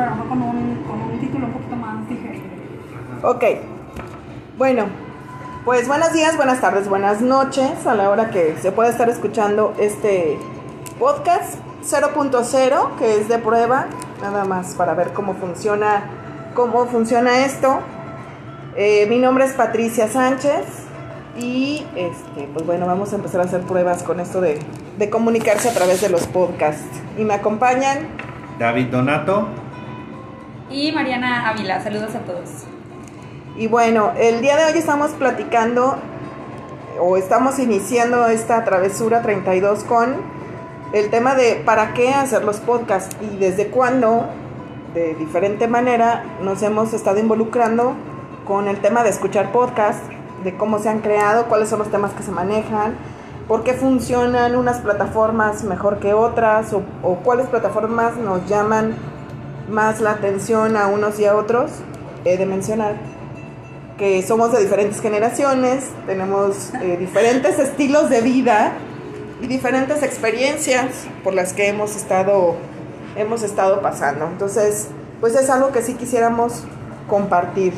pero no con un, con un título un poquito más. Ok. Bueno, pues buenos días, buenas tardes, buenas noches a la hora que se puede estar escuchando este podcast 0.0 que es de prueba, nada más para ver cómo funciona, cómo funciona esto. Eh, mi nombre es Patricia Sánchez y este, pues bueno, vamos a empezar a hacer pruebas con esto de, de comunicarse a través de los podcasts. Y me acompañan David Donato. Y Mariana Ávila, saludos a todos. Y bueno, el día de hoy estamos platicando o estamos iniciando esta travesura 32 con el tema de para qué hacer los podcasts y desde cuándo, de diferente manera, nos hemos estado involucrando con el tema de escuchar podcasts, de cómo se han creado, cuáles son los temas que se manejan, por qué funcionan unas plataformas mejor que otras o, o cuáles plataformas nos llaman más la atención a unos y a otros. He de mencionar que somos de diferentes generaciones, tenemos eh, diferentes estilos de vida y diferentes experiencias por las que hemos estado, hemos estado pasando. Entonces, pues es algo que sí quisiéramos compartir.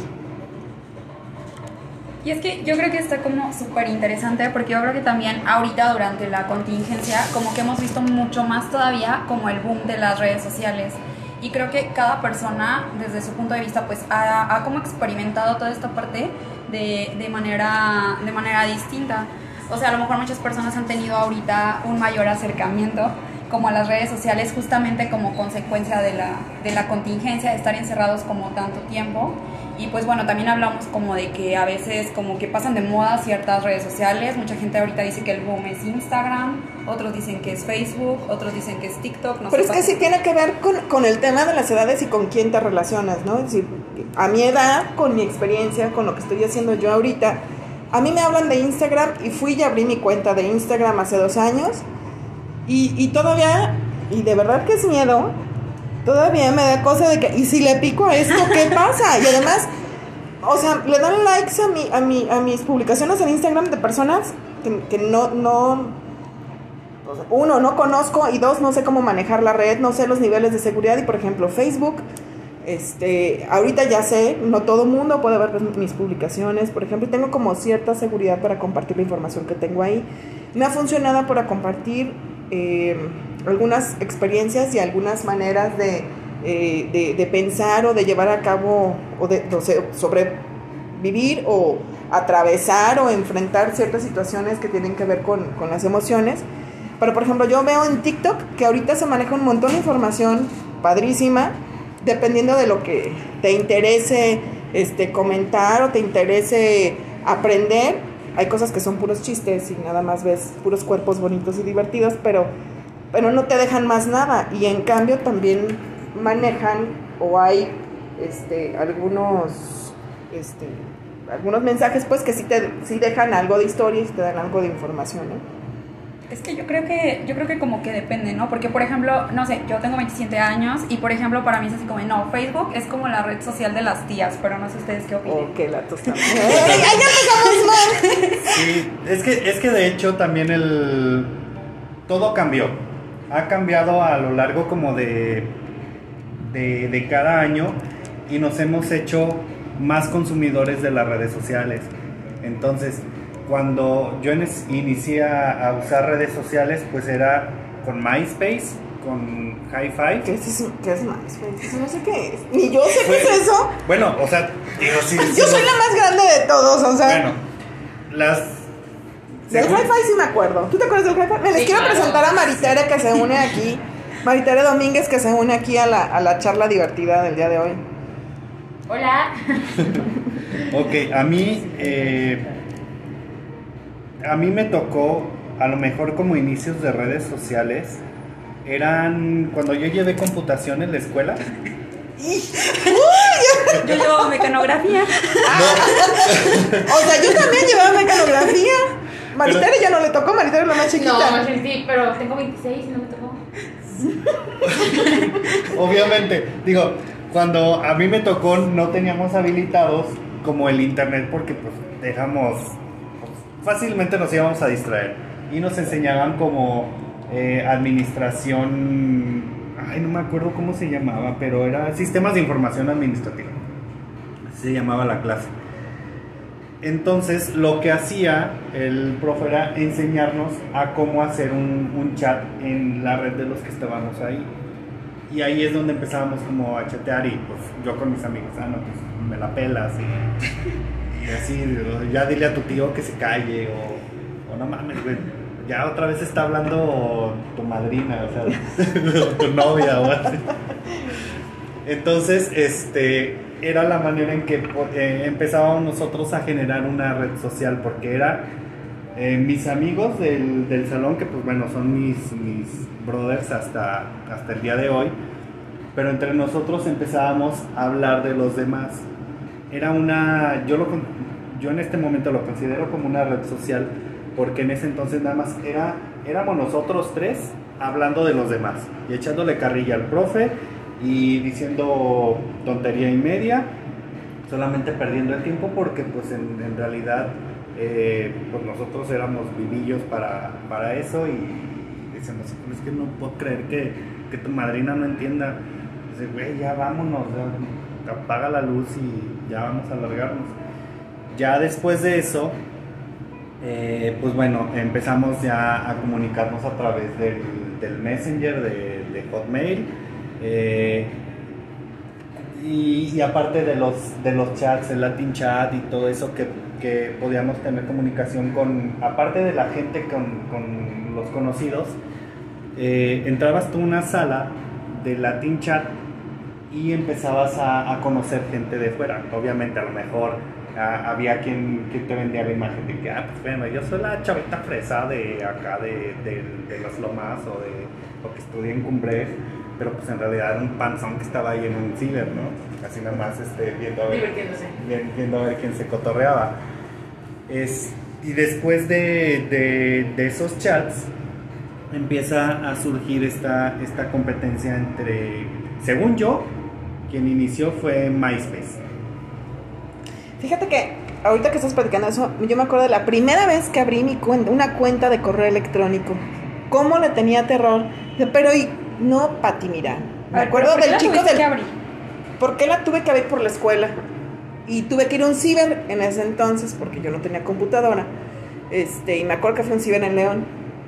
Y es que yo creo que está como súper interesante porque yo creo que también ahorita durante la contingencia como que hemos visto mucho más todavía como el boom de las redes sociales. Y creo que cada persona desde su punto de vista pues ha, ha como experimentado toda esta parte de, de, manera, de manera distinta. O sea, a lo mejor muchas personas han tenido ahorita un mayor acercamiento como a las redes sociales justamente como consecuencia de la, de la contingencia, de estar encerrados como tanto tiempo. Y pues bueno, también hablamos como de que a veces como que pasan de moda ciertas redes sociales. Mucha gente ahorita dice que el boom es Instagram, otros dicen que es Facebook, otros dicen que es TikTok. No Pero es que sí tiene que ver con, con, el tema de las edades y con quién te relacionas, ¿no? Es decir, a mi edad, con mi experiencia, con lo que estoy haciendo yo ahorita, a mí me hablan de Instagram y fui y abrí mi cuenta de Instagram hace dos años y, y todavía, y de verdad que es miedo, todavía me da cosa de que, y si le pico a esto, ¿qué pasa? Y además, o sea, le dan likes a, mi, a, mi, a mis publicaciones en Instagram de personas que, que no, no, uno, no conozco y dos, no sé cómo manejar la red, no sé los niveles de seguridad y por ejemplo Facebook, este, ahorita ya sé, no todo mundo puede ver mis publicaciones, por ejemplo, tengo como cierta seguridad para compartir la información que tengo ahí. Me ha funcionado para compartir eh, algunas experiencias y algunas maneras de, eh, de, de, pensar o de llevar a cabo o de, sobrevivir o atravesar o enfrentar ciertas situaciones que tienen que ver con, con las emociones. Pero por ejemplo, yo veo en TikTok que ahorita se maneja un montón de información padrísima, dependiendo de lo que te interese este, comentar o te interese aprender. Hay cosas que son puros chistes y nada más ves puros cuerpos bonitos y divertidos, pero, pero no te dejan más nada. Y en cambio también manejan o hay este, algunos, este, algunos mensajes pues que sí, te, sí dejan algo de historia y te dan algo de información. ¿no? Es que yo creo que yo creo que como que depende, ¿no? Porque por ejemplo, no sé, yo tengo 27 años y por ejemplo para mí es así como, no, Facebook es como la red social de las tías, pero no sé ustedes qué opinan. Oh, qué latos también. ¡Ay, ya empezamos mal! Sí, es que, es que de hecho también el... Todo cambió. Ha cambiado a lo largo como de, de, de cada año y nos hemos hecho más consumidores de las redes sociales. Entonces, cuando yo inicié a usar redes sociales, pues era con MySpace, con Hi-Fi. ¿Qué es, ¿Qué es MySpace? No sé qué es. Ni yo sé pues, qué es eso. Bueno, o sea, sí, yo sí, soy no. la más grande de todos, o sea. Bueno, las. Del Hi-Fi sí me acuerdo. ¿Tú te acuerdas del Hi-Fi? Me les Sí, quiero claro. presentar a Maritere que se une aquí. Maritere Domínguez que se une aquí a la, a la charla divertida del día de hoy. Hola. Ok, a mí. eh, a mí me tocó, a lo mejor como inicios de redes sociales, eran cuando yo llevé computación en la escuela. Yo llevo mecanografía. O sea, yo también llevaba mecanografía. Maritere ya no le tocó, Maritere es la más chiquita. No, sí, sí, pero tengo 26 y no me tocó. Obviamente, digo, cuando a mí me tocó no teníamos habilitados como el internet porque pues dejamos, pues, fácilmente nos íbamos a distraer y nos enseñaban como eh, administración, Ay, no me acuerdo cómo se llamaba, pero era Sistemas de Información Administrativa. Así se llamaba la clase. Entonces, lo que hacía el profe era enseñarnos a cómo hacer un, un chat en la red de los que estábamos ahí. Y ahí es donde empezábamos como a chatear y pues yo con mis amigos, ah, no, pues me la pelas y, y así, ya dile a tu tío que se calle o, o no mames, güey, ya otra vez está hablando tu madrina, o sea, tu novia o así. Entonces, este, era la manera en que eh, empezábamos nosotros a generar una red social, porque era eh, mis amigos del, del salón, que pues bueno, son mis, mis brothers hasta, hasta el día de hoy, pero entre nosotros empezábamos a hablar de los demás. Era una, yo, lo, yo en este momento lo considero como una red social, porque en ese entonces nada más era, éramos nosotros tres hablando de los demás y echándole carrilla al profe y diciendo tontería y media, solamente perdiendo el tiempo porque pues en, realidad eh, pues nosotros éramos vivillos para, para eso y decíamos, "Pues es que no puedo creer que, que tu madrina no entienda. Dice, güey, ya vámonos, apaga la luz y ya vamos a alargarnos. Ya después de eso, eh, pues bueno, empezamos ya a comunicarnos a través del, del Messenger, de, de Hotmail. Eh, y, aparte de los, de los chats, el Latin Chat y todo eso que, que podíamos tener comunicación con, aparte de la gente con, con los conocidos, eh, entrabas tú a una sala de Latin Chat y empezabas a, a conocer gente de fuera. Obviamente, a lo mejor había quien, te vendía la imagen de que, ah, pues bueno, yo soy la chavita fresa de acá, de, de, de Las Lomas o de o que estudié en Cumbres, pero pues en realidad era un panzón que estaba ahí en un ciber, ¿no? Así nada más este, viendo a ver viendo a ver quién se cotorreaba. Es, y después de, de- de esos chats, empieza a surgir esta, esta competencia entre, según yo, quien inició fue MySpace. Fíjate que ahorita que estás platicando eso, yo me acuerdo de la primera vez que abrí mi cuenta, una cuenta de correo electrónico. ¿Cómo le tenía terror? Pero y no, Pati, mira. Me ver, acuerdo ¿pero por qué del chico que abrir? ¿Por qué la tuve que abrir por la escuela? Y tuve que ir a un ciber en ese entonces porque yo no tenía computadora. Este, y me acuerdo que fue un ciber en León.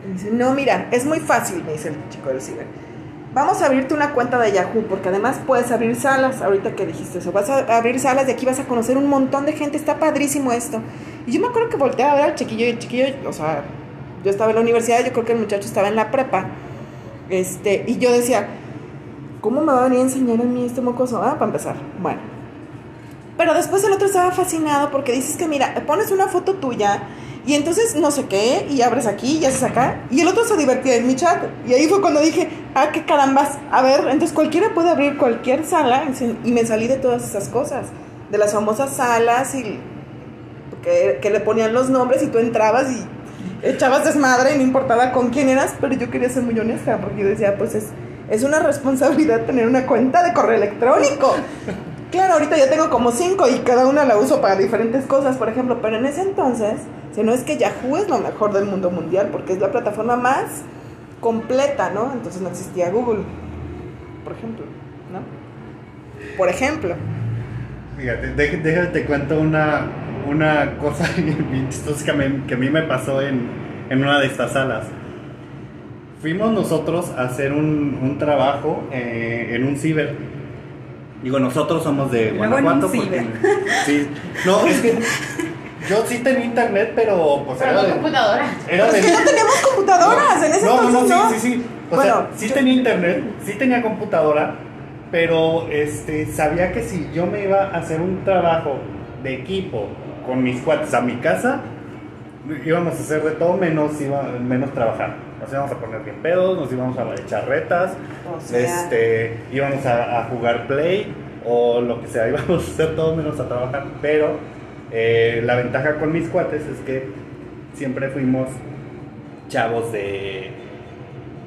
Y dice, no, mira, es muy fácil, me dice el chico del ciber. Vamos a abrirte una cuenta de Yahoo, porque además puedes abrir salas, ahorita que dijiste eso, vas a abrir salas y aquí vas a conocer un montón de gente, está padrísimo esto. Y yo me acuerdo que volteé a ver al chiquillo y el chiquillo, o sea, yo estaba en la universidad, yo creo que el muchacho estaba en la prepa. Este, y yo decía, ¿cómo me va a venir a enseñar a mí este mocoso? Ah, para empezar. Bueno. Pero después el otro estaba fascinado porque dices que, mira, pones una foto tuya y entonces no sé qué, y abres aquí y haces acá. Y el otro se divertía en mi chat. Y ahí fue cuando dije, ah, qué carambas. A ver, entonces cualquiera puede abrir cualquier sala y me salí de todas esas cosas. De las famosas salas y que, que le ponían los nombres y tú entrabas y echabas desmadre y no importaba con quién eras, pero yo quería ser muy honesta porque yo decía, pues es, es una responsabilidad tener una cuenta de correo electrónico. Claro, ahorita ya tengo como cinco y cada una la uso para diferentes cosas, por ejemplo, pero en ese entonces, si no es que Yahoo es lo mejor del mundo mundial porque es la plataforma más completa, ¿no? Entonces no existía Google, por ejemplo, ¿no? Por ejemplo. Fíjate, dej- déjame te cuento una, una cosa bien chistosa que, me- que a mí me pasó en, en una de estas salas. Fuimos nosotros a hacer un, un trabajo eh, en un ciber. Digo, nosotros somos de Guanajuato. porque- ciber. sí. No, es que yo sí tenía internet, pero pues Pero era no de, computadora. era Es de- que no teníamos computadoras, en ese no, entonces no, no. sí, sí, sí. O bueno, sea, sí yo- tenía internet, sí tenía computadora, pero este, sabía que si yo me iba a hacer un trabajo de equipo con mis cuates a mi casa, íbamos a hacer de todo menos, iba, menos trabajar. Nos íbamos a poner bien pedos, nos íbamos a echar retas, O sea- este, íbamos a, a jugar play o lo que sea, íbamos a hacer todo menos a trabajar. Pero eh, la ventaja con mis cuates es que siempre fuimos chavos de,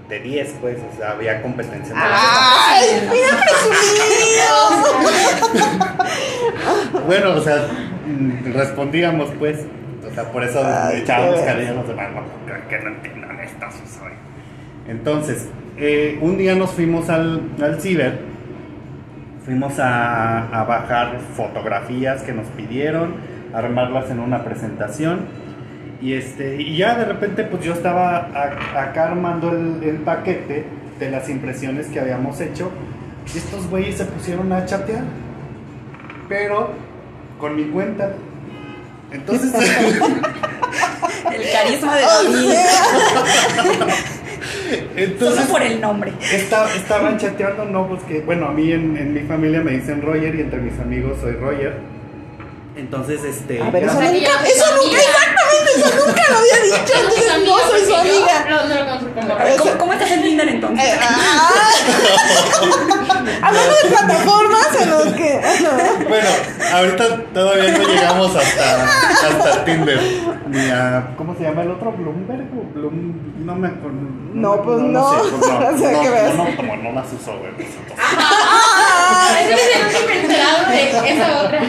de 10, pues, o sea, había competencia. ¡Ay! ¡Mira presumido! Bueno, o sea, respondíamos, pues, o sea, por eso echábamos a los demás, que no entiendan esto, soy. Entonces, eh, un día nos fuimos al, al ciber, fuimos a, a bajar fotografías que nos pidieron, armarlas en una presentación. Y, este, y ya de repente pues yo estaba a- acá armando el, el paquete de las impresiones que habíamos hecho. Y estos güeyes se pusieron a chatear. Pero con mi cuenta. Entonces... El carisma de O David. sea, entonces Solo por el nombre. Esta- estaban chateando, no, pues que, bueno, a mí en, en mi familia me dicen Roger y entre mis amigos soy Roger. Entonces, este. A ver, eso nunca, eso. Eso nunca lo había dicho. No Entonces, amiga no soy su yo amiga. No, no lo conozco ¿Cómo, cómo estás en Tinder entonces? Eh, ah. Hablando de plataformas en los que. Bueno, ahorita todavía no llegamos hasta, hasta Tinder. Ni a. ¿Cómo se llama el otro? ¿Bloomberg? o Bloom, no me acuerdo. No, pues no. sé, pues no, No no, no, como no las uso, güey. pues, entonces. Ese es el único enterado de esa otra.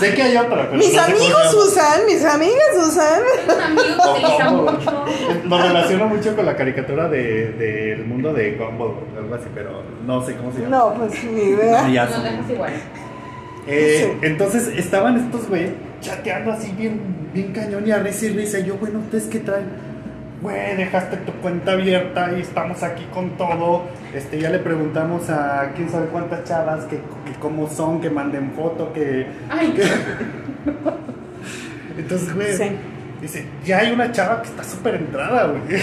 Sé que hay otra, pero. Mis no amigos usan, mis amigas usan. Tengo un amigo que utiliza mucho. Lo relaciono mucho con la caricatura de- del mundo de Gumball o algo así, pero no sé cómo se llama. No, pues ni idea. No, ya Nos sé. dejas igual. Eh, Sí. Entonces estaban estos güey chateando así bien, bien cañón y a risa y risa. Y yo, bueno, ¿ustedes qué traen? Güey, dejaste tu cuenta abierta y estamos aquí con todo. Este, ya le preguntamos a quién sabe cuántas chavas, que, que cómo son, que manden foto, que... Ay, Entonces, güey, Sí. dice, ya hay una chava que está súper entrada, güey.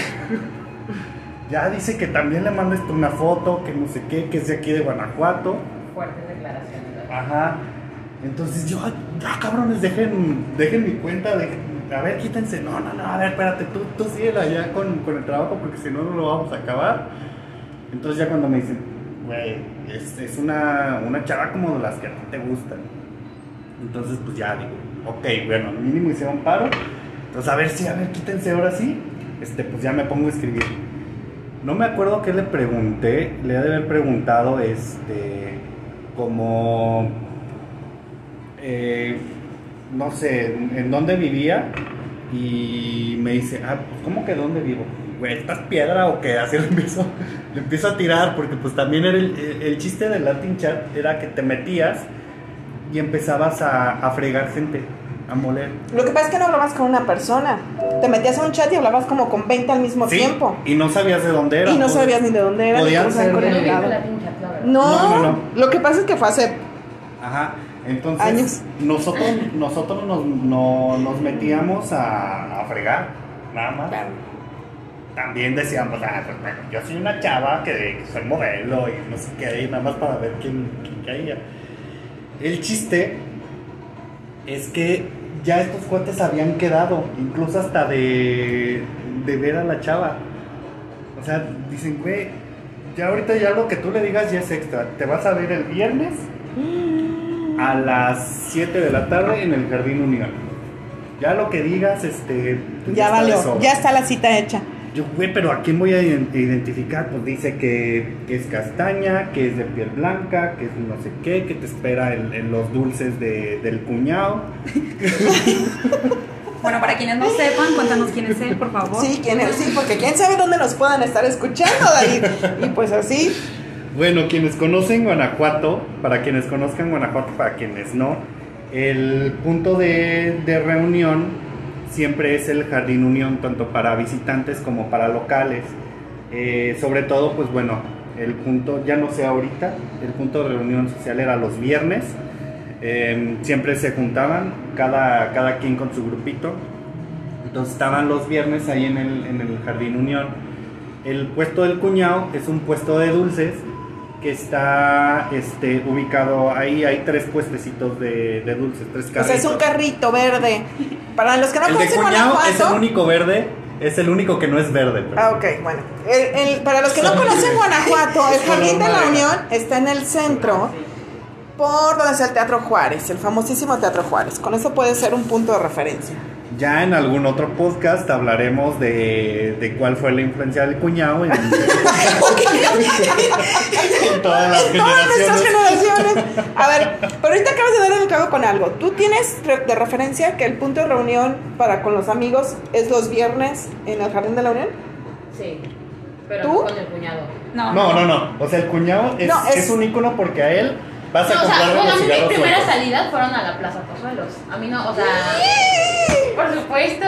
ya dice que también le mandes una foto, que no sé qué, que es de aquí de Guanajuato. fuertes declaraciones. ¿verdad? Ajá. Entonces yo, ya cabrones, dejen, dejen mi cuenta, dejen- a ver, quítense. No, no, no, a ver, espérate, tú, tú síguela ya con, con el trabajo porque si no, no lo vamos a acabar. Entonces ya cuando me dicen, güey, es, es una, una chava como de las que a ti te gustan. Entonces pues ya digo, ok, bueno, mínimo hicieron paro. Entonces a ver si, a ver, quítense ahora sí. Este, pues ya me pongo a escribir. No me acuerdo qué le pregunté, le he de haber preguntado, este, como, eh, no sé, en, en dónde vivía y me dice, ah, pues ¿cómo que dónde vivo? Güey, ¿estás piedra o qué? Así le empiezo, le empiezo a tirar porque pues también era el, el- el chiste del Latin Chat era que te metías y empezabas a, a fregar gente, a moler. Lo que pasa es que no hablabas con una persona. Te metías a un chat y hablabas como con 20 al mismo Sí, tiempo. Y no sabías de dónde era. Y no pues. sabías ni de dónde era, verdad. No, No, no, no. lo que pasa es que fue hace Ajá. Entonces, Años. nosotros, nosotros nos, no- nos metíamos a, a fregar, nada más. También decíamos, ah, pues, bueno, yo soy una chava que, soy modelo y no sé qué, y nada más para ver quién, quién caía. El chiste es que ya estos cuates habían quedado, incluso hasta de, de ver a la chava. O sea, dicen, güey, ya ahorita ya lo que tú le digas ya es extra. Te vas a ver el viernes a las 7 de la tarde en el Jardín Unión. Ya lo que digas, este. pues, ya valió, ya está la cita hecha. Yo, güey, pero ¿a quién voy a ident- identificar? Pues dice que, que es castaña, que es de piel blanca, que es no sé qué, que te espera en, en los dulces de- del cuñado. Bueno, para quienes no sepan, cuéntanos quién es él, por favor. Sí, quién es, sí, porque quién sabe dónde nos puedan estar escuchando, David. Y pues así, Bueno, quienes conocen Guanajuato, para quienes conozcan Guanajuato, para quienes no, el punto de, de reunión siempre es el Jardín Unión, tanto para visitantes como para locales. Eh, sobre todo, pues bueno, el punto, ya no sé ahorita, el punto de reunión social era los viernes. Eh, siempre se juntaban, cada, cada quien con su grupito. Entonces estaban los viernes ahí en el, en el Jardín Unión. El puesto del cuñado es un puesto de dulces que está este, ubicado ahí. Hay tres puestecitos de, de dulces, tres o carritos. sea, es un carrito verde. Para los que no el de conocen cuñado es el Guanajuato. único verde, es el único que no es verde. pero- Ah, ok, bueno. El- el- para los que no conocen Guanajuato, el Jardín de la Unión está en el centro, por donde está el Teatro Juárez, el famosísimo Teatro Juárez. Con eso puede ser un punto de referencia. Ya en algún otro podcast hablaremos de, de cuál fue la influencia del cuñado en, en todas las Todas nuestras generaciones. generaciones. A ver, pero ahorita acabas de dar el clavo con algo. ¿Tú tienes de referencia que el punto de reunión para con los amigos es los viernes en el Jardín de la Unión? Sí. Pero ¿Tú? no con el cuñado. No, No, no, no. O sea, el cuñado es, No, es- es un ícono porque a él vas a No, o sea, bueno, a mí mis primeras salidas fueron a la Plaza Pozuelos. A mí no, o sea. Por supuesto.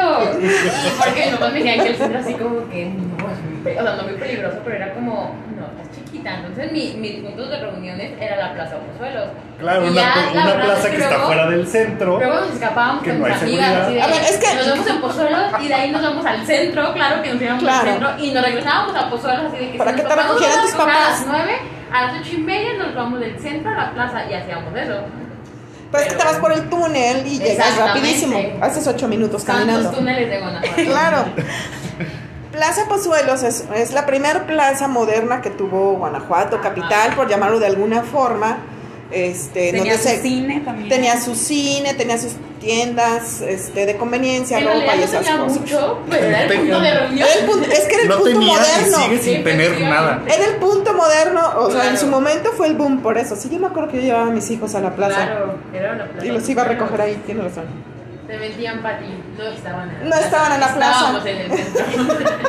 Porque mis papás me decían que el centro así como que no, es muy pe- o sea, no muy peligroso, pero era como, no, estás chiquita. Entonces mi, mis puntos de reuniones era la Plaza Pozuelos. Claro, Y una, ya, una plaza es que que está fuera del centro. Luego nos escapábamos Que con no amigas de, A ver, es que- nos vemos en Pozuelos y de ahí nos vamos al centro, claro que nos íbamos Claro. al centro y nos regresábamos a Pozuelos así de que Para si nos te tocamos recogieran tus papás. A las 9, a las 8 y media nos vamos del centro a la plaza y hacíamos eso. Pero te vas por el túnel y llegas rapidísimo. Haces ocho minutos caminando. Tantos túneles de Guanajuato. Claro. Plaza Pozuelos es, es la primera plaza moderna que tuvo Guanajuato, capital, por llamarlo de alguna forma. Este, Tenía donde su se- cine también. tenía su cine, tenía sus tiendas este, de conveniencia, En ropa y no esas cosas. mucho, pero era el punto de reunión. Era el punto- es que era el No punto tenía y moderno. sigue sin Sí, tener nada. Era el punto moderno, o sea, en Claro. su momento fue el boom por eso. Sí, yo me acuerdo que yo llevaba a mis hijos a la plaza Claro, era una plaza. y los iba a recoger ahí, tiene razón. Se metían para ti, no estaban en la No plaza, estaban en la plaza. Estábamos en el centro.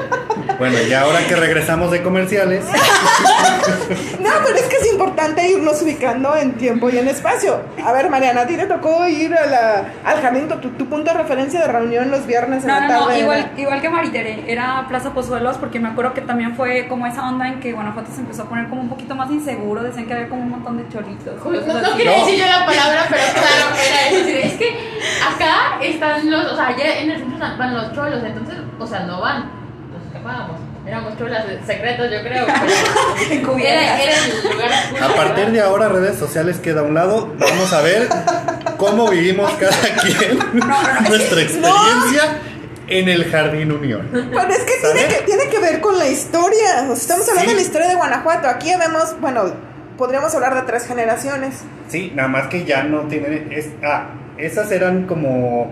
Bueno, y ahora que regresamos de comerciales, No, pero es que es importante irnos ubicando en tiempo y en espacio. A ver, Mariana, ¿a ti te tocó ir a la, al jardín, tu, tu punto de referencia de reunión los viernes en No, la no, igual, igual que Maritere, era Plaza Pozuelos porque me acuerdo que también fue como esa onda en que Guanajuato se empezó a poner como un poquito más inseguro, decían que había como un montón de cholitos. No, no quería decir yo la palabra, pero claro, era eso. Es que acá están los, o sea, allá en el centro van los cholos, entonces, o sea, no van, nos escapábamos. Éramos cholas secretos, yo creo. Era, era el lugar a partir de ahora redes sociales queda a un lado. Vamos a ver cómo vivimos cada quien nuestra experiencia en el Jardín Unión. Pero es que tiene, que tiene que ver con la historia. O sea, estamos hablando Sí. de la historia de Guanajuato. Aquí vemos, bueno, podríamos hablar de tres generaciones. Sí, nada más que ya no tienen. Es, ah, esas eran como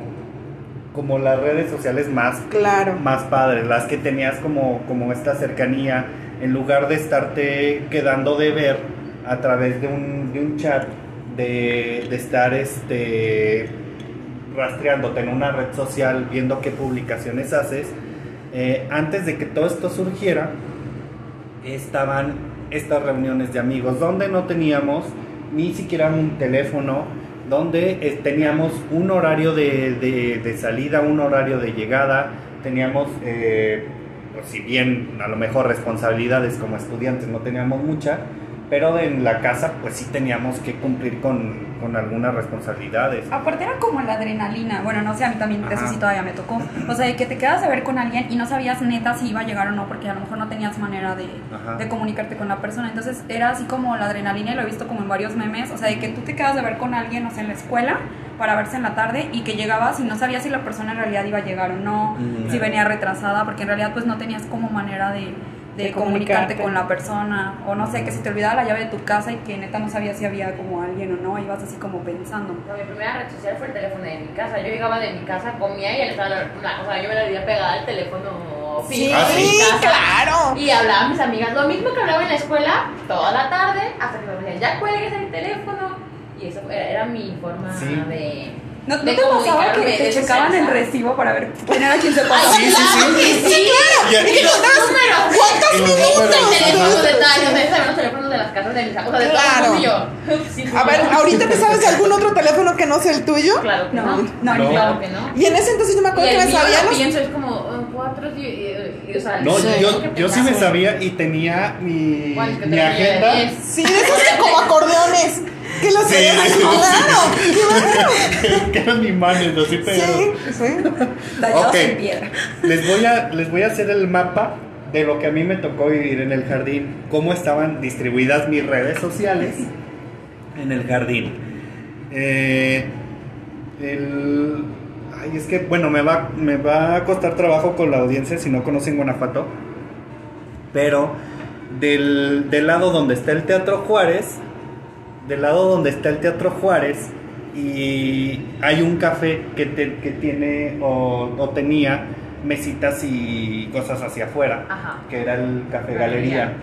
como las redes sociales más Claro. más padres, las que tenías como, como esta cercanía, en lugar de estarte quedando de ver a través de un, de un chat, de, de estar este, rastreándote en una red social, viendo qué publicaciones haces, eh, antes de que todo esto surgiera, estaban estas reuniones de amigos donde no teníamos ni siquiera un teléfono, donde eh, teníamos un horario de, de- de salida, un horario de llegada, teníamos, eh, pues, si bien a lo mejor responsabilidades como estudiantes no teníamos mucha, pero en la casa pues sí teníamos que cumplir con, con algunas responsabilidades. Aparte era como la adrenalina, bueno, no sé, a mí también eso Ajá. sí todavía me tocó. O sea, de que te quedas a ver con alguien y no sabías neta si iba a llegar o no, porque a lo mejor no tenías manera de, comunicarte con la persona. Entonces era así como la adrenalina y lo he visto como en varios memes. O sea, de que tú te quedas de ver con alguien, o sea, en la escuela para verse en la tarde y que llegabas y no sabías si la persona en realidad iba a llegar o no, Mm. si venía retrasada, porque en realidad pues no tenías como manera de, de De comunicarte con la persona o no sé, que se te olvidaba la llave de tu casa y que neta no sabías si había como alguien o no, ibas así como pensando. Mi primera red social fue el teléfono de mi casa. Yo llegaba de mi casa, comía y él estaba, la- o sea, yo me la vivía pegada al teléfono Sí, Ah, claro. Y hablaba a mis amigas, lo mismo que hablaba en la escuela, toda la tarde, hasta que me decían, ya cuelgues el teléfono. Y eso era, era mi forma Sí. de. ¿No, ¿no de te pasaba que te checaban el recibo para ver quién era quien se pasaba? Sí, sí, claro sí. sí. Y- Y los números. ¿Cuántos minutos? de tal, yo los teléfonos de las casas de mis amigos, de Claro. A ver. ¿ahorita te sabes de algún otro teléfono que no sea el tuyo? Claro que No, no. Claro que no. Y en ese entonces yo me acuerdo que me sabía lo los... pienso, es como cuatro, y, y- y- o sea, No, sí, yo, yo sí me sabía y tenía mi, agenda. Sí, de esos que como acordeones. Que los Sí. tenías claro. Qué que eran imanes, así bueno. Sí, sí. Tallados Ok. en piedra. Les voy, a, les voy a hacer el mapa de lo que a mí me tocó vivir en el jardín, cómo estaban distribuidas mis redes sociales en el jardín. Eh, el- ay, es que, bueno, me va, me va a costar trabajo con la audiencia si no conocen Guanajuato, pero del, del lado donde está el Teatro Juárez, del lado donde está el Teatro Juárez, y hay un café que, te- que tiene o, o tenía mesitas y cosas hacia afuera, Ajá. que era el Café Galería. Galería.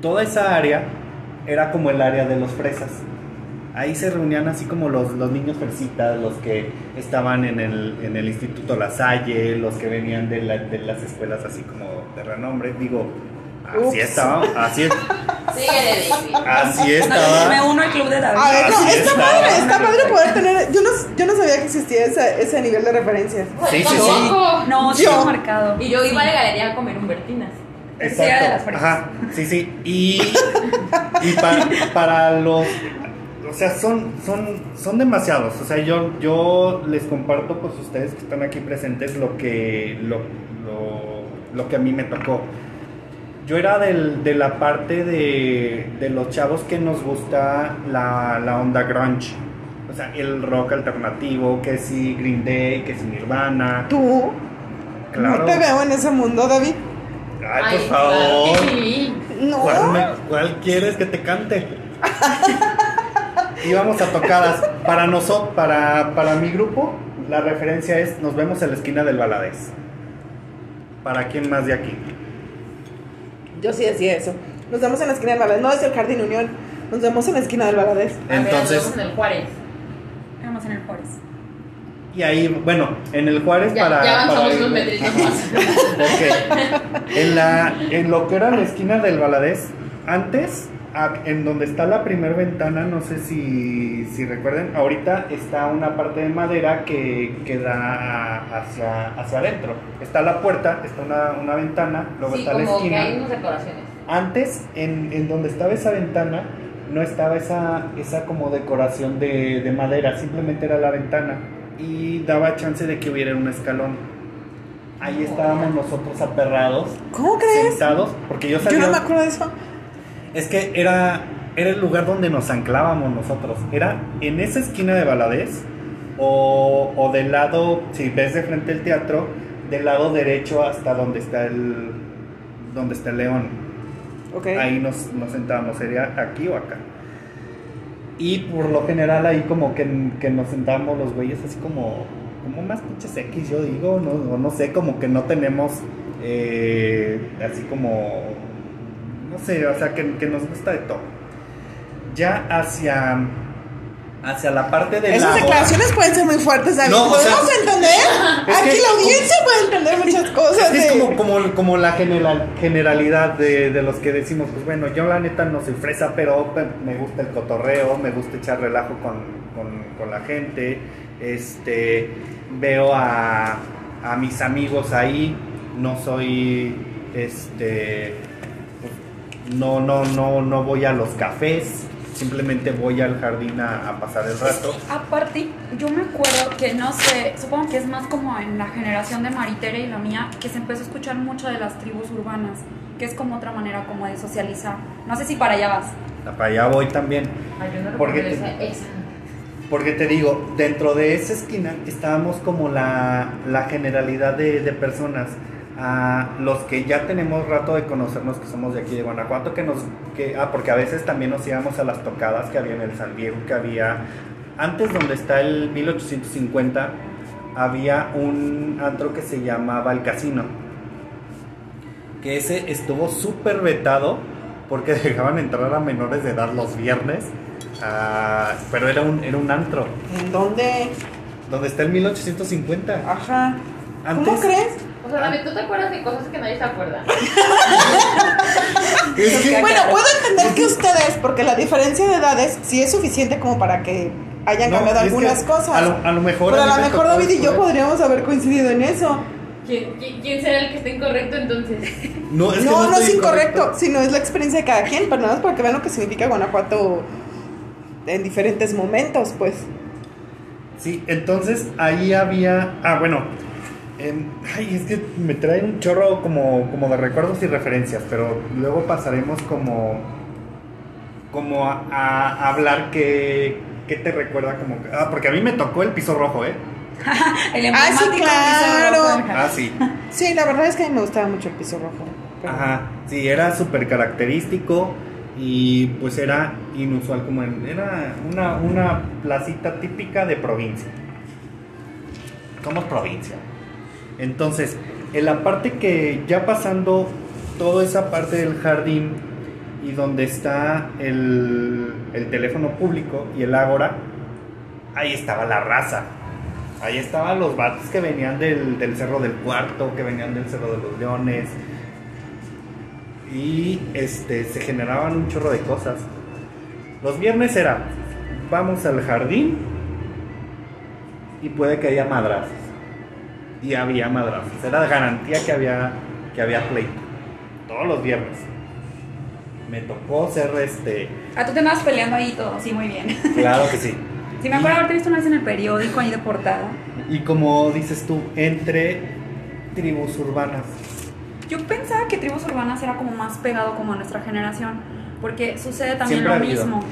Toda esa área era como el área de los fresas. Ahí se reunían así como los, los niños fresitas, los que estaban en el, en el Instituto La Salle, los que venían de, la- de las escuelas así como de renombre. Digo, Así estaba, así, es- Síguele, así No, me estaba. uno al club de David. A ver, no, Así está está. padre, está padre poder tener. Yo no, yo no sabía que existía ese, ese nivel de referencias. Sí, sí, sí. No, sí Yo. marcado. Y yo iba a la galería a comer humbertinas. Era de las. Ajá, sí, sí. Y, y pa- para los. O sea, son, son, son demasiados. O sea, yo, yo les comparto, pues ustedes que están aquí presentes, lo que, lo, lo, lo que a mí me tocó. Yo era del- de la parte de, de los chavos que nos gusta la, la onda grunge. O sea, el rock alternativo, que si Green Day, que si Nirvana. Tú Claro. no te veo en ese mundo, David. Ay, por favor. sí. No. ¿Cuál, me- cuál quieres que te cante? Íbamos a tocadas. Para nosotros, para, para mi grupo, la referencia es nos vemos en la esquina del Baladés. ¿Para quién más de aquí? Yo sí decía eso. Nos vemos en la esquina del Valadez. No es el Jardín Unión. Nos vemos en la esquina del Valadez. A ver, nos Entonces, vemos en el Juárez. Éramos en el Juárez. y ahí, bueno, en el Juárez Ya, para. ya para avanzamos ir- unos metritos más. Ok. En, la, en lo que era la esquina del Baladés, antes, en donde está la primera ventana, no sé si, si recuerden, ahorita está una parte de madera que, que da hacia, hacia adentro. Está la puerta, está una, una ventana, luego Sí, está la como que esquina. hay unas decoraciones. Antes, en, en donde estaba esa ventana, no estaba esa, esa como decoración de, de madera, simplemente era la ventana y daba chance de que hubiera un escalón. Ahí estábamos nosotros aperrados, ¿Cómo crees? sentados, porque yo Yo sabía... no me acuerdo de eso. Es que era, era el lugar donde nos anclábamos nosotros. Era en esa esquina de Baladés o, o del lado, si ves de frente el teatro, del lado derecho hasta donde está el, donde está el león. Ok. Ahí nos, nos sentábamos, sería aquí o acá. Y por lo general ahí como que, que nos sentábamos los güeyes así como, como más pinches X, yo digo, no, o no sé, como que no tenemos eh, así como, sé, o sea, que, que nos gusta de todo. Ya hacia, hacia la parte de Esas la... declaraciones pueden ser muy fuertes, David. No, o sea, ¿Podemos entender? es Aquí que- la audiencia puede entender muchas cosas. Es de- como, como, como la general, generalidad de, de los que decimos, pues bueno, yo la neta no soy fresa, pero pe- me gusta el cotorreo, me gusta echar relajo con, con- con la gente, este, veo a, a mis amigos ahí, no soy, este, no, no, no, no voy a los cafés, simplemente voy al jardín a, a pasar el rato. Aparte, yo me acuerdo que no sé, supongo que es más como en la generación de Maritere y la mía, que se empezó a escuchar mucho de las tribus urbanas, que es como otra manera como de socializar. No sé si para allá vas. Para allá voy también. Ay, yo no Porque te- esa, esa. Porque te digo, dentro de esa esquina estábamos como la, la generalidad de, de personas. A los que ya tenemos rato de conocernos, que somos de aquí de Guanajuato, que nos. Que, ah, porque a veces también nos íbamos a las tocadas que había en el San Diego, que había. Antes, donde está el 1850, había un antro que se llamaba El Casino. Que ese estuvo súper vetado porque dejaban entrar a menores de edad los viernes. Ah, pero era un, era un antro. ¿En dónde? Donde está el 1850. Ajá. ¿Cómo crees? O sea, David, ¿tú te acuerdas de cosas que nadie se acuerda? Es que- Bueno, puedo entender que ustedes, porque la diferencia de edades sí es suficiente como para que hayan No, cambiado algunas cosas. A lo, a lo mejor. Pero a lo me mejor David y yo podríamos haber coincidido en eso. ¿Quién, quién, será el que esté incorrecto entonces? No, es, que no, no, es estoy incorrecto, sino es la experiencia de cada quien, pero nada más para que vean lo que significa Guanajuato en diferentes momentos, pues. Sí, entonces ahí había. Ah, bueno. Em, ay, es que me trae un chorro como, como de recuerdos y referencias, pero luego pasaremos como. Como a, a hablar que. ¿Qué te recuerda? Como, que- ah, porque a mí me tocó el piso rojo, ¿eh? El Ah, sí, claro. piso rojo. Ah, sí. Sí, la verdad es que a mí me gustaba mucho el piso rojo. pero- Ajá, sí, era súper característico y pues era inusual, como en- era una, una placita típica de provincia. Somos provincia. Entonces, en la parte que ya pasando toda esa parte del jardín y donde está el, el teléfono público y el ágora, ahí estaba la raza. Ahí estaban los vatos que venían del, del Cerro del Cuarto, que venían del Cerro de los Leones. y este, se generaban un chorro de cosas. Los viernes era, vamos al jardín y puede que haya madrazos. Y había madrazos. Era de garantía que había, que había pleito. Todos los viernes. Me tocó ser este. Ah, tú te andabas peleando ahí todo, sí, muy bien. Claro que sí. Sí, me acuerdo haberte visto una vez en el periódico ahí de portada. Y como dices tú, entre tribus urbanas. Yo pensaba que tribus urbanas era como más pegado como a nuestra generación, porque sucede también Siempre lo mismo.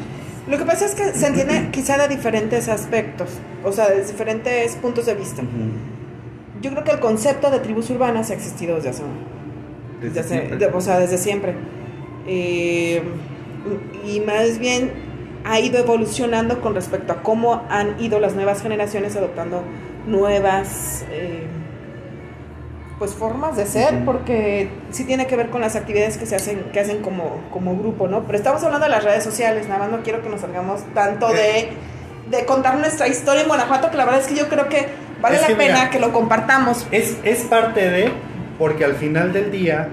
Lo que pasa es que se entiende quizá de diferentes aspectos, o sea, de diferentes puntos de vista. Yo creo que el concepto de tribus urbanas ha existido desde hace, desde Desde hace- siempre. de- o sea, desde siempre. Eh, y más bien ha ido evolucionando con respecto a cómo han ido las nuevas generaciones adoptando nuevas eh, pues formas de ser, porque sí tiene que ver con las actividades que se hacen, que hacen como, como grupo, ¿no? Pero estamos hablando de las redes sociales, nada más no quiero que nos salgamos tanto de, de contar nuestra historia en Guanajuato, que la verdad es que yo creo que vale Es la que pena mira, que lo compartamos. Es, es parte de, porque al final del día,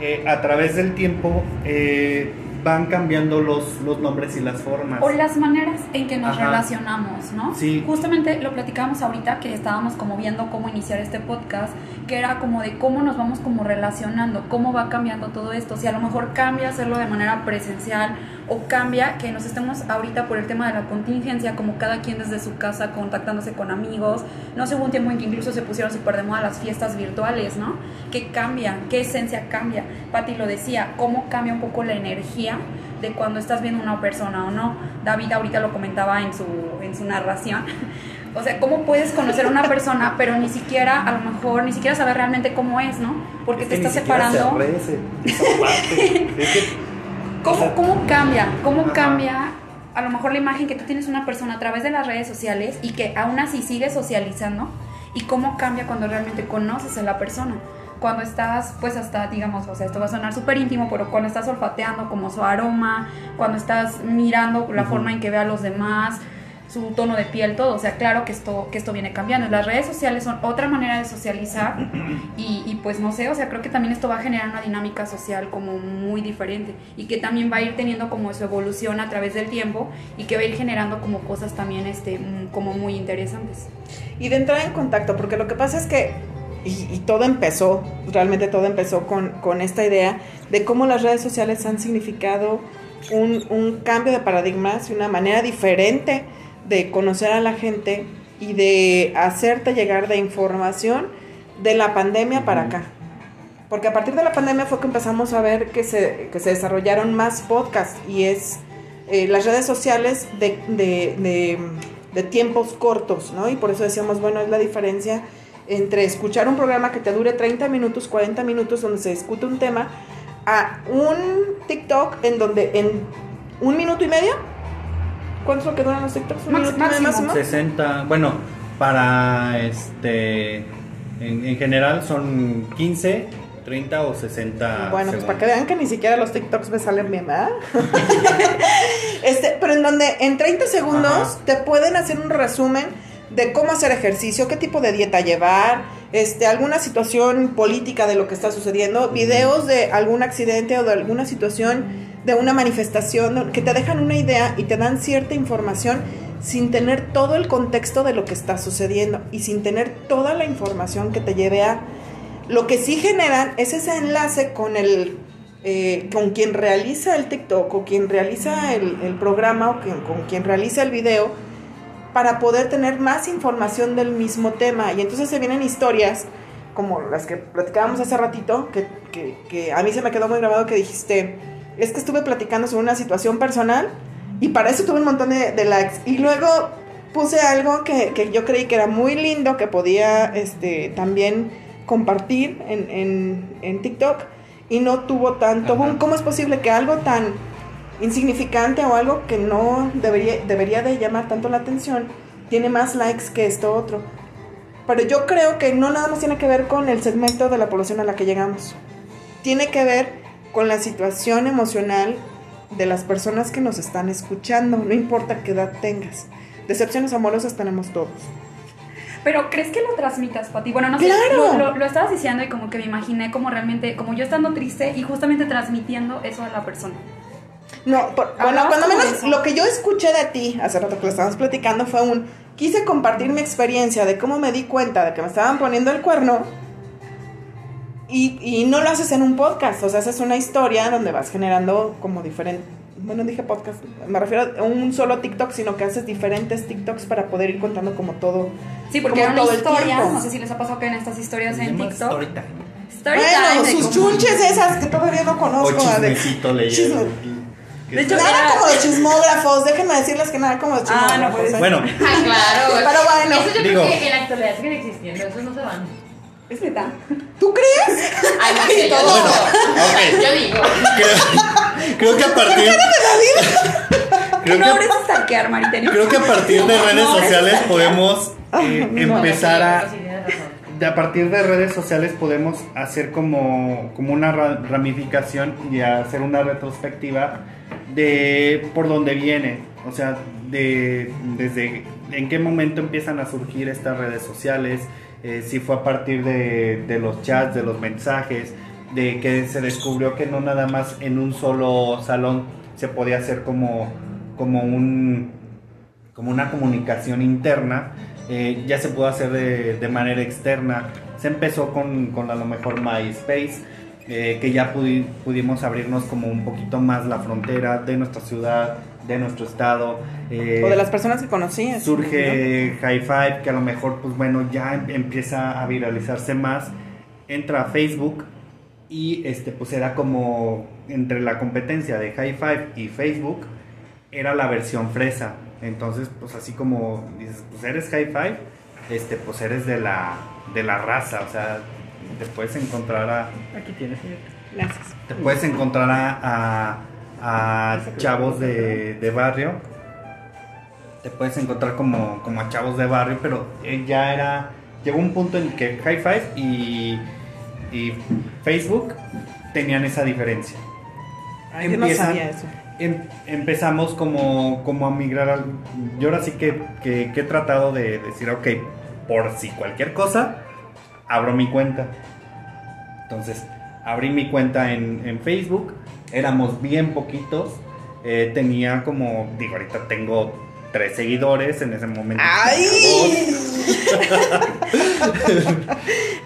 eh, a través del tiempo, eh, van cambiando los, los nombres y las formas. O las maneras en que nos Ajá. relacionamos, ¿no? Sí. Justamente lo platicábamos ahorita que estábamos como viendo cómo iniciar este podcast, que era como de cómo nos vamos como relacionando, cómo va cambiando todo esto. Si a lo mejor cambia hacerlo de manera presencial o cambia que nos estemos ahorita por el tema de la contingencia, como cada quien desde su casa contactándose con amigos. No sé, hubo un tiempo en que incluso se pusieron súper de moda las fiestas virtuales, ¿no? ¿Qué cambia? ¿Qué esencia cambia? Patti lo decía, cómo cambia un poco la energía de cuando estás viendo una persona o no. David ahorita lo comentaba en su, en su narración. O sea, ¿cómo puedes conocer a una persona, pero ni siquiera, a lo mejor, ni siquiera saber realmente cómo es, ¿no? Porque Es te estás se separando. Es que- o ¿Cómo, ¿Cómo cambia? ¿Cómo Ajá. cambia a lo mejor la imagen que tú tienes de una persona a través de las redes sociales y que aún así sigues socializando? ¿Y cómo cambia cuando realmente conoces a la persona? Cuando estás, pues hasta, digamos, o sea, esto va a sonar súper íntimo, pero cuando estás olfateando como su aroma, cuando estás mirando la forma en que ve a los demás, su tono de piel, todo. O sea, claro que esto, que esto viene cambiando. Las redes sociales son otra manera de socializar y, y, pues no sé, o sea, creo que también esto va a generar una dinámica social como muy diferente y que también va a ir teniendo como su evolución a través del tiempo y que va a ir generando como cosas también este, mm, como muy interesantes. Y de entrar en contacto, porque lo que pasa es que, y, y todo empezó, realmente todo empezó con, con esta idea de cómo las redes sociales han significado un, un cambio de paradigmas y una manera diferente de conocer a la gente y de hacerte llegar de información de la pandemia para acá. Porque a partir de la pandemia fue que empezamos a ver que se, que se desarrollaron más podcasts y es eh, las redes sociales de, de, de, de tiempos cortos, ¿no? Y por eso decíamos, bueno, es la diferencia entre escuchar un programa que te dure 30 minutos, 40 minutos, donde se discute un tema, a un TikTok en donde en un minuto y medio, ¿cuánto es lo que duran los TikToks? ¿Un Max- minuto y medio máximo. máximo? 60, bueno, para este, en, en general son 15, 30 o 60. Bueno, pues para que vean que ni siquiera los TikToks me salen bien, ¿verdad? este, pero en donde en 30 segundos Ajá. te pueden hacer un resumen de cómo hacer ejercicio, qué tipo de dieta llevar, este, alguna situación política de lo que está sucediendo, videos de algún accidente o de alguna situación de una manifestación que te dejan una idea y te dan cierta información sin tener todo el contexto de lo que está sucediendo y sin tener toda la información que te lleve a lo que sí generan es ese enlace con el eh, con quien realiza el TikTok o quien realiza el, el programa o con quien realiza el video para poder tener más información del mismo tema. Y entonces se vienen historias como las que platicábamos hace ratito, que- que a mí se me quedó muy grabado que dijiste, es que estuve platicando sobre una situación personal y para eso tuve un montón de, de likes. Y luego puse algo que, que yo creí que era muy lindo, que podía este, también compartir en, en, en TikTok y no tuvo tanto Ajá. boom. ¿Cómo es posible que algo tan insignificante o algo que no debería, debería de llamar tanto la atención tiene más likes que esto otro? Pero yo creo que no nada más tiene que ver con el segmento de la población a la que llegamos. Tiene que ver con la situación emocional de las personas que nos están escuchando, no importa qué edad tengas. Decepciones amorosas tenemos todos. Pero ¿crees que lo transmitas, Pati? Bueno, no sé, ¡Claro! lo, lo- lo estabas diciendo y como que me imaginé como realmente, como yo estando triste y justamente transmitiendo eso a la persona. No, por- bueno, cuando menos lo que yo escuché de ti hace rato que lo estábamos platicando fue un quise compartir mi experiencia de cómo me di cuenta de que me estaban poniendo el cuerno y, y no lo haces en un podcast, o sea, haces una historia donde vas generando como diferente, bueno, dije podcast, me refiero a un solo TikTok, sino que haces diferentes TikToks para poder ir contando como todo. Sí, porque como todo historia, no sé si les ha pasado que en estas historias en TikTok. story time. Story bueno, time de sus chunches esas que todavía no O conozco. de- chismecito leyendo. Chisme. De hecho, Nada era- como de chismógrafos, déjenme decirles que nada como de Ah, chismógrafos. no puede ¿eh? Bueno, Ah, claro. Pero bueno, Eso yo digo- creo que en la actualidad siguen existiendo, esos no se van. Es neta. ¿tú crees? Ay, no sé, yo Bueno, digo. ok. Yo digo. creo, creo que a partir. Creo no que, abres a Mariterio. creo que a partir de redes No, sociales es- podemos eh, no. empezar a. Sí, de a partir de redes sociales podemos hacer como, como una ra- ramificación y hacer una retrospectiva de por dónde viene, o sea, de desde en qué momento empiezan a surgir estas redes sociales, eh, si fue a partir de, los chats, de los mensajes, de que se descubrió que no nada más en un solo salón se podía hacer como, como un como una comunicación interna, eh, ya se pudo hacer de, manera externa. Se empezó con, con a lo mejor MySpace, eh, que ya pudi- pudimos abrirnos como un poquito más la frontera de nuestra ciudad, de nuestro estado. eh, O de las personas que conocías. surge High Five, que a lo mejor, pues bueno, ya em- empieza a viralizarse más. Entra a Facebook y este, pues era como entre la competencia de High Five y Facebook, era la versión fresa. Entonces, pues así como dices, pues eres High Five, este, pues eres de la, de la raza, o sea, te puedes encontrar a, Aquí tienes, señor. Gracias. te puedes encontrar a, a, a chavos de, de barrio. Te puedes encontrar como, como a chavos de barrio, pero eh, ya era. Llegó un punto en que High Five y, y Facebook tenían esa diferencia. Ay, yo no Empiezan- sabía eso. Em- empezamos como, como a migrar al... Yo ahora sí que, que- que he tratado de decir, ok, por si cualquier cosa, abro mi cuenta. Entonces, abrí mi cuenta en, en Facebook, éramos bien poquitos, eh, tenía como, digo, ahorita tengo tres seguidores, en ese momento... ¡Ay!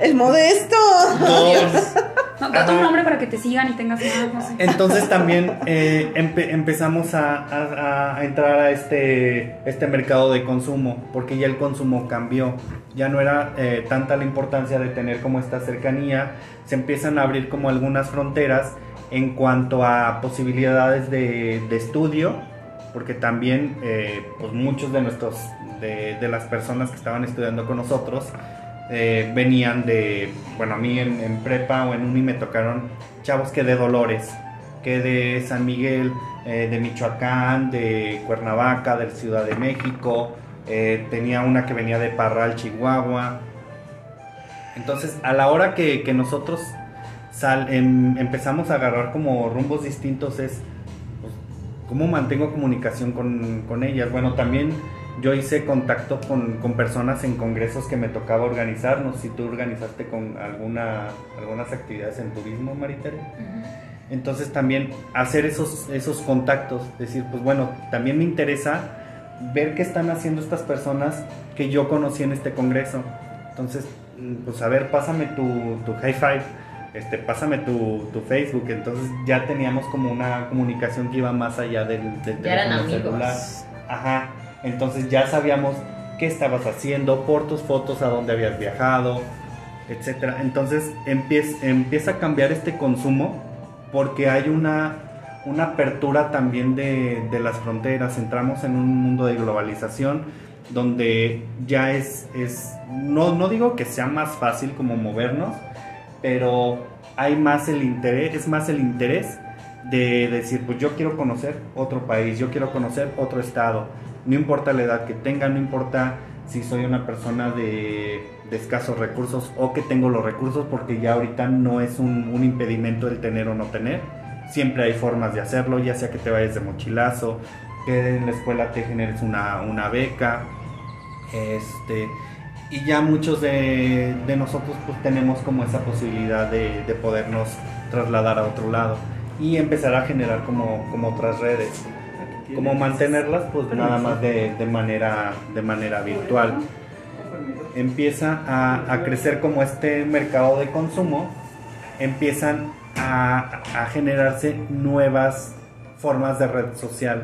El modesto. dos. No, da tu nombre para que te sigan y tengas más, no sé. Entonces también eh, empe- empezamos a, a- a entrar a este, este mercado de consumo, porque ya el consumo cambió. Ya no era eh, tanta la importancia de tener como esta cercanía, se empiezan a abrir como algunas fronteras en cuanto a posibilidades de, de estudio, porque también eh, pues muchos de nuestros, de, de las personas que estaban estudiando con nosotros, eh, venían de, bueno, a mí en, en prepa o en uni me tocaron chavos que de Dolores, que de San Miguel, eh, de Michoacán, de Cuernavaca, de Ciudad de México, tenía una que venía de Parral, Chihuahua. Entonces, a la hora que, que nosotros sal- em- empezamos a agarrar como rumbos distintos es, pues, ¿cómo mantengo comunicación con, con ellas? Bueno, también yo hice contacto con, con personas en congresos que me tocaba organizar. No sé si tú organizaste con alguna, algunas actividades en turismo, Maritere. Entonces también hacer esos, esos contactos, decir, pues bueno, también me interesa ver qué están haciendo estas personas que yo conocí en este congreso. Entonces, mm, pues a ver, pásame tu, tu high five, este, pásame tu, tu Facebook. Entonces ya teníamos como una comunicación que iba más allá del, del Ya eran teléfono amigos. celular. Ajá. Entonces ya sabíamos qué estabas haciendo, por tus fotos, a dónde habías viajado, etcétera. Entonces empieza, empieza a cambiar este consumo porque hay una, una apertura también de, de las fronteras. Entramos en un mundo de globalización donde ya es, es no, no digo que sea más fácil como movernos, pero hay más el interés, es más el interés de decir, pues yo quiero conocer otro país, yo quiero conocer otro estado, no importa la edad que tenga, no importa si soy una persona de, escasos recursos o que tengo los recursos, porque ya ahorita no es un, un impedimento el tener o no tener, siempre hay formas de hacerlo, ya sea que te vayas de mochilazo, que en la escuela te generes una, una beca, este, y ya muchos de, de nosotros pues tenemos como esa posibilidad de, de podernos trasladar a otro lado y empezar a generar como, como otras redes. Como mantenerlas pues nada más de, de manera, de manera virtual. Empieza a, a crecer como este mercado de consumo, empiezan a, a generarse nuevas formas de red social.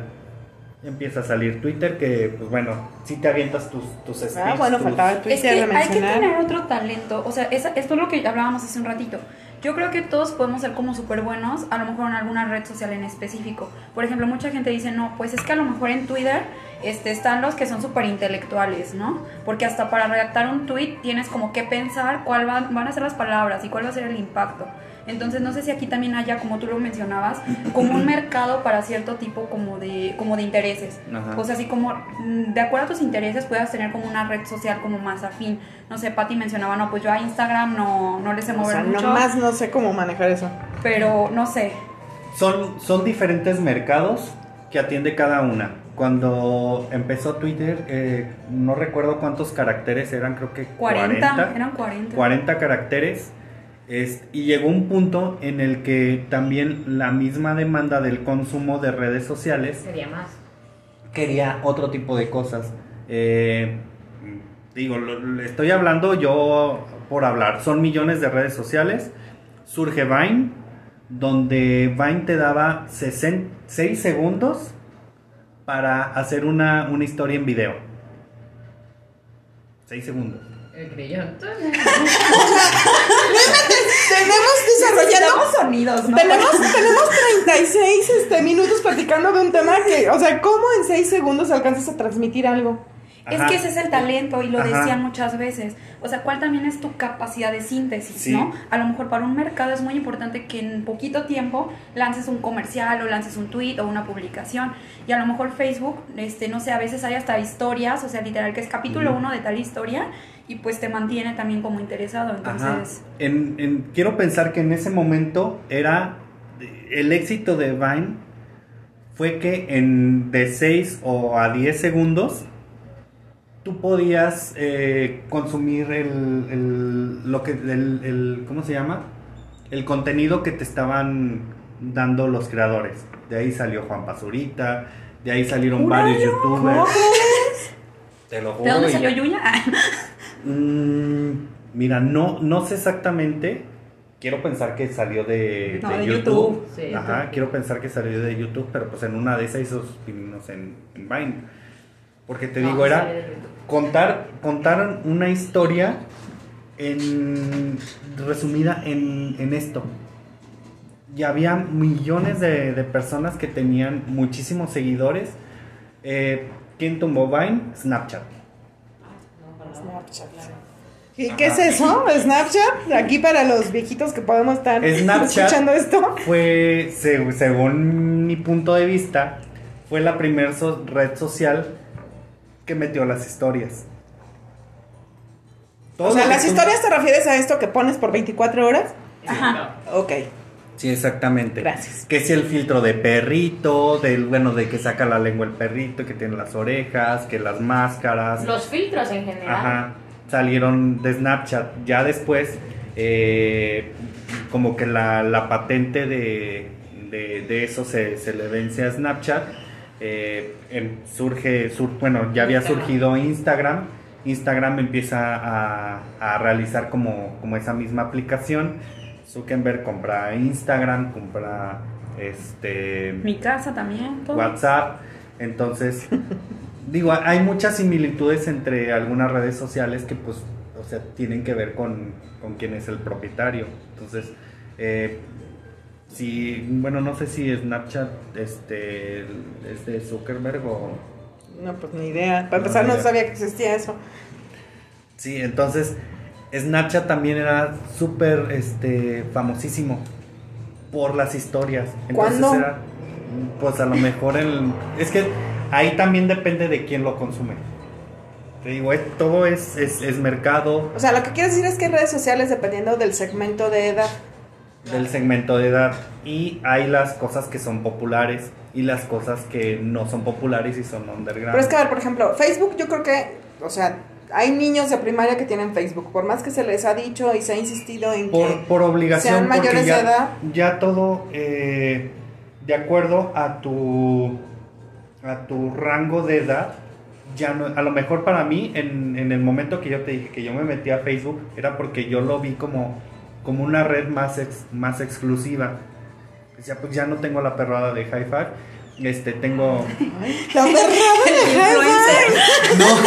Empieza a salir Twitter, que pues bueno, si te avientas tus, tus Ah, speech, bueno, tus- faltaba el Es Twitter que de hay que tener otro talento. O sea, esa- esto es lo que hablábamos hace un ratito. Yo creo que todos podemos ser como súper buenos, a lo mejor en alguna red social en específico. Por ejemplo, mucha gente dice, no, pues es que a lo mejor en Twitter este, están los que son súper intelectuales, ¿no? Porque hasta para redactar un tweet tienes como que pensar cuál van, van a ser las palabras y cuál va a ser el impacto. Entonces, no sé si aquí también haya, como tú lo mencionabas, como un mercado para cierto tipo como de, como de intereses. Ajá. O sea, así como mm, de acuerdo a tus intereses puedas tener como una red social como más afín. No sé, Patti mencionaba, no, pues yo a Instagram no, no le sé O mover sea, mucho, nomás no sé cómo manejar eso. pero no sé. Son, son diferentes mercados que atiende cada una. Cuando empezó Twitter, eh, no recuerdo cuántos caracteres eran, creo que 40, 40. eran 40. 40 caracteres. Es- y llegó un punto en el que también la misma demanda del consumo de redes sociales Sería más. quería otro tipo de cosas. Eh, digo, lo- lo- estoy hablando yo por hablar. Son millones de redes sociales. Surge Vine, donde Vine te daba 6 segundos para hacer una, una historia en video. 6 segundos. El. Tenemos desarrollando. Necesitamos sonidos, ¿no? Tenemos, tenemos 36 este, minutos platicando de un tema que, o sea, ¿cómo en 6 segundos alcanzas a transmitir algo? Es que ese es el talento y lo Ajá. decían muchas veces. O sea, ¿cuál también es tu capacidad de síntesis, Sí. no? A lo mejor para un mercado es muy importante que en poquito tiempo lances un comercial o lances un tweet o una publicación. Y a lo mejor Facebook, este, no sé, a veces hay hasta historias, o sea, literal que es capítulo Ujú. uno de tal historia y pues te mantiene también como interesado. Entonces, En- en- quiero pensar que en ese momento era el éxito de Vine fue que en de 6 o a 10 segundos tú podías eh, consumir el, el- lo que el, el- ¿cómo se llama? el contenido que te estaban dando los creadores. De ahí salió Juan Pazurita, de ahí salieron varios youtubers. Te lo ¿de juro. dónde y- salió Yuya? Mm, mira, no, no sé exactamente. Quiero pensar que salió de, No, de de YouTube. YouTube. Sí, Ajá, YouTube. quiero pensar que salió de YouTube, pero pues en una de esas hizo sus pininos en, en Vine. Porque te No, digo, era contar, contar una historia en, resumida en, en esto. Y había millones de, de personas que tenían muchísimos seguidores. Eh, ¿Quién tumbó Vine? Snapchat. Snapchat. ¿Y qué es eso? ¿Snapchat? Aquí para los viejitos que podemos estar Snapchat. escuchando esto. fue, se- según mi punto de vista, fue la primera red social que metió las historias. Todo O sea, ¿las tú- historias te refieres a esto que pones por 24 horas? Ajá. Ok. Sí, exactamente. Gracias. Que si el filtro de perrito, del bueno, de que saca la lengua el perrito, que tiene las orejas, que las máscaras. Los filtros en general. Ajá, salieron de Snapchat. Ya después, eh, como que la, la patente de, de, de eso se, se le vence a Snapchat. Eh, em- surge, sur- bueno, ya había Instagram. surgido Instagram. Instagram empieza a, a realizar como, como esa misma aplicación. Zuckerberg compra Instagram, compra este Mi casa también. todo. WhatsApp. Entonces, digo, hay muchas similitudes entre algunas redes sociales que pues, o sea, tienen que ver con, con quién es el propietario. Entonces, eh, si, bueno, no sé si Snapchat este, es de Zuckerberg o... No, pues ni idea. Para No, empezar, no sabía que existía eso. Sí, entonces Snapchat también era súper este, famosísimo por las historias. Entonces ¿Cuándo? era, pues a lo mejor el... Es que ahí también depende de quién lo consume. Te digo, es- todo es, es, es mercado O sea, lo que quieres decir es que hay redes sociales dependiendo del segmento de edad. del segmento de edad y hay las cosas que son populares y las cosas que no son populares y son underground. Pero es que, a ver, por ejemplo, Facebook yo creo que, o sea, hay niños de primaria que tienen Facebook, por más que se les ha dicho y se ha insistido en por, que por obligación sean mayores porque de ya, edad. ya todo eh, de acuerdo a tu a tu rango de edad ya no a lo mejor para mí en, en el momento que yo te dije que yo me metí a Facebook era porque yo lo vi como como una red más ex- más exclusiva Pues ya pues ya no tengo la perrada de high five este tengo la no,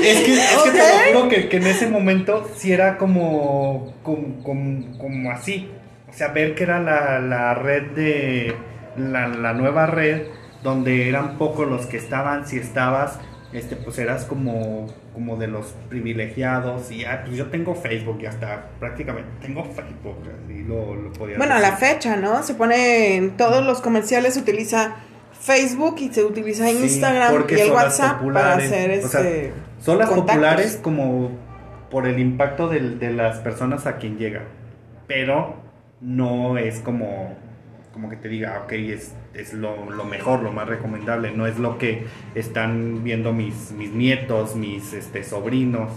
es que, es que te lo juro que, que en ese momento sí era como, como, como, como así. O sea, ver que era la, la red de. La, la nueva red, donde eran pocos los que estaban, si estabas, este, pues eras como, como de los privilegiados. Y ah, pues yo tengo Facebook y hasta prácticamente tengo Facebook. Así lo, lo podía Bueno, a la fecha, ¿no? Se pone en todos los comerciales se utiliza Facebook y se utiliza Instagram y el WhatsApp para hacer O sea, este Son las contactos. populares como por el impacto del- de, las personas a quien llega. Pero no es como, como que te diga, ok, es, es lo, lo mejor, lo más recomendable. No es lo que están viendo mis, mis nietos, mis este, sobrinos.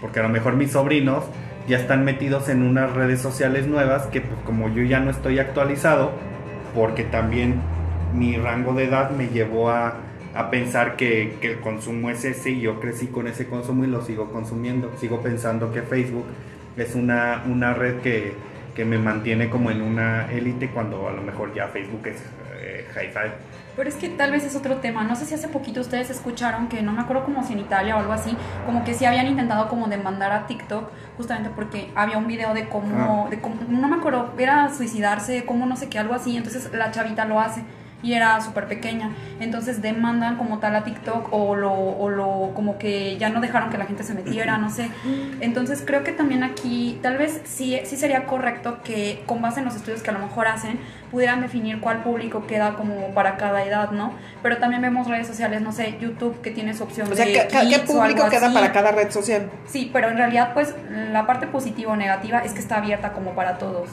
Porque a lo mejor mis sobrinos ya están metidos en unas redes sociales nuevas que pues como yo ya no estoy actualizado, porque también mi rango de edad me llevó a, a pensar que, que el consumo es ese y yo crecí con ese consumo y lo sigo consumiendo. Sigo pensando que Facebook es una, una red que, que me mantiene como en una élite cuando a lo mejor ya Facebook es eh, hi-fi. Pero es que tal vez es otro tema. No sé si hace poquito ustedes escucharon que no me acuerdo como si en Italia o algo así, como que sí habían intentado como demandar a TikTok justamente porque había un video de cómo, de cómo no me acuerdo, era suicidarse, cómo no sé qué, algo así. Entonces la chavita lo hace y era súper pequeña. Entonces demandan como tal a TikTok o lo, o lo, como que ya no dejaron que la gente se metiera, no sé. Entonces creo que también aquí tal vez sí, sí sería correcto que con base en los estudios que a lo mejor hacen pudieran definir cuál público queda como para cada edad, ¿no? Pero también vemos redes sociales, no sé, YouTube que tiene su opción O sea, de ¿qué, qué- público queda así. para cada red social? Sí, pero en realidad pues la parte positiva o negativa es que está abierta como para todos.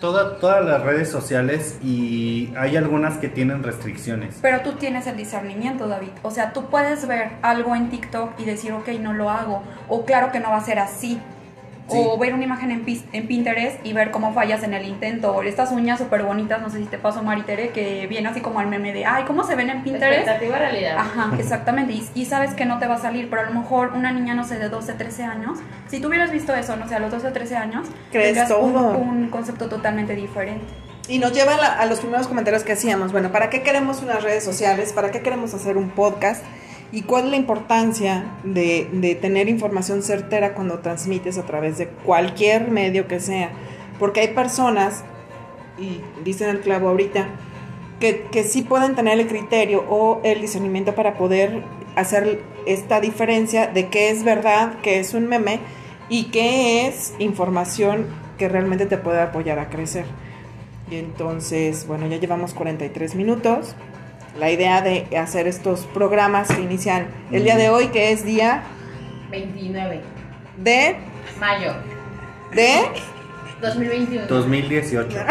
Toda- todas las redes sociales y hay algunas que tienen restricciones. Pero tú tienes el discernimiento, David. O sea, tú puedes ver algo en TikTok y decir, ok, no lo hago. O claro que no va a ser así. Sí. O ver una imagen en, en Pinterest y ver cómo fallas en el intento. O estas uñas súper bonitas, no sé si te pasó, Maritere, que viene así como el meme de, ay, ¿cómo se ven en Pinterest? Expectativa realidad. Ajá, exactamente. Y, y sabes que no te va a salir, pero a lo mejor una niña, no sé, de 12, 13 años, si tú hubieras visto eso, no sé, a los 12 o 13 años, Crees tendrías un, todo. un concepto totalmente diferente. Y nos lleva a, la- a los primeros comentarios que hacíamos. Bueno, ¿para qué queremos unas redes sociales? ¿Para qué queremos hacer un podcast? ¿Y cuál es la importancia de, tener información certera cuando transmites a través de cualquier medio que sea? Porque hay personas, y dicen el clavo ahorita, que, que sí pueden tener el criterio o el discernimiento para poder hacer esta diferencia de qué es verdad, qué es un meme y qué es información que realmente te puede apoyar a crecer. Y entonces, bueno, ya llevamos 43 minutos. La idea de hacer estos programas que inician el día de hoy, que es día 29. de... Mayo. de 2021. 2018. ya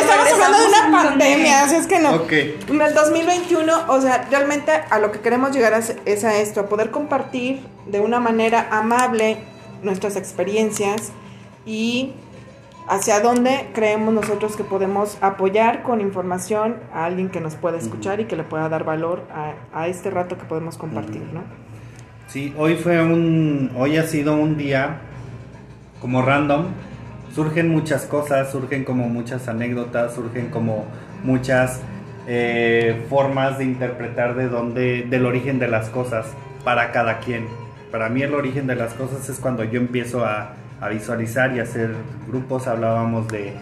estamos hablando de una pandemia, así es que no. ok. En el 2021, o sea, realmente a lo que queremos llegar es a esto, a poder compartir de una manera amable nuestras experiencias y hacia dónde creemos nosotros que podemos apoyar con información a alguien que nos pueda escuchar y que le pueda dar valor a, a este rato que podemos compartir, ¿no? Sí, hoy fue un, hoy ha sido un día como random. Surgen muchas cosas, surgen como muchas anécdotas, surgen como muchas eh, formas de interpretar de dónde, del origen de las cosas para cada quien. Para mí el origen de las cosas es cuando yo empiezo a, a visualizar y hacer grupos. Hablábamos de,